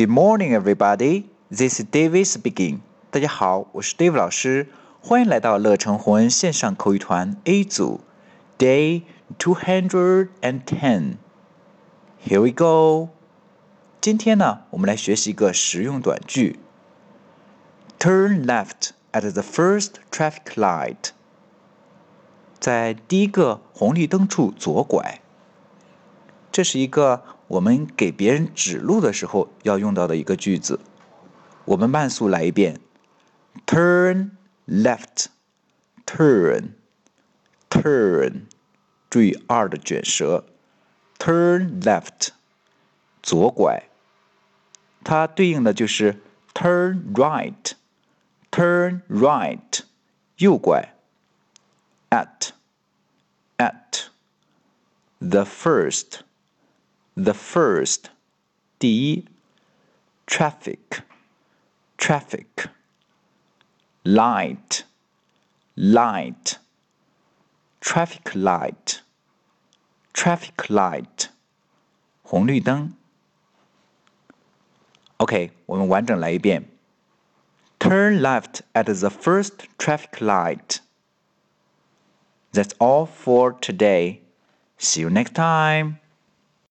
Good morning, everybody. This is David speaking. 大家好，我是 David 老师，欢迎来到乐成红恩线上口语团 A 组，Day two hundred and ten. Here we go. 今天呢，我们来学习一个实用短句。Turn left at the first traffic light. 在第一个红绿灯处左拐。这是一个我们给别人指路的时候要用到的一个句子。我们慢速来一遍：turn left，turn，turn，注意 r 的卷舌，turn left，左拐。它对应的就是 turn right，turn right，右拐。at，at，the first。the first 第一 traffic traffic light light traffic light traffic light 红绿灯 OK，我们完整来一遍。Turn left at the first traffic light. That's all for today. See you next time.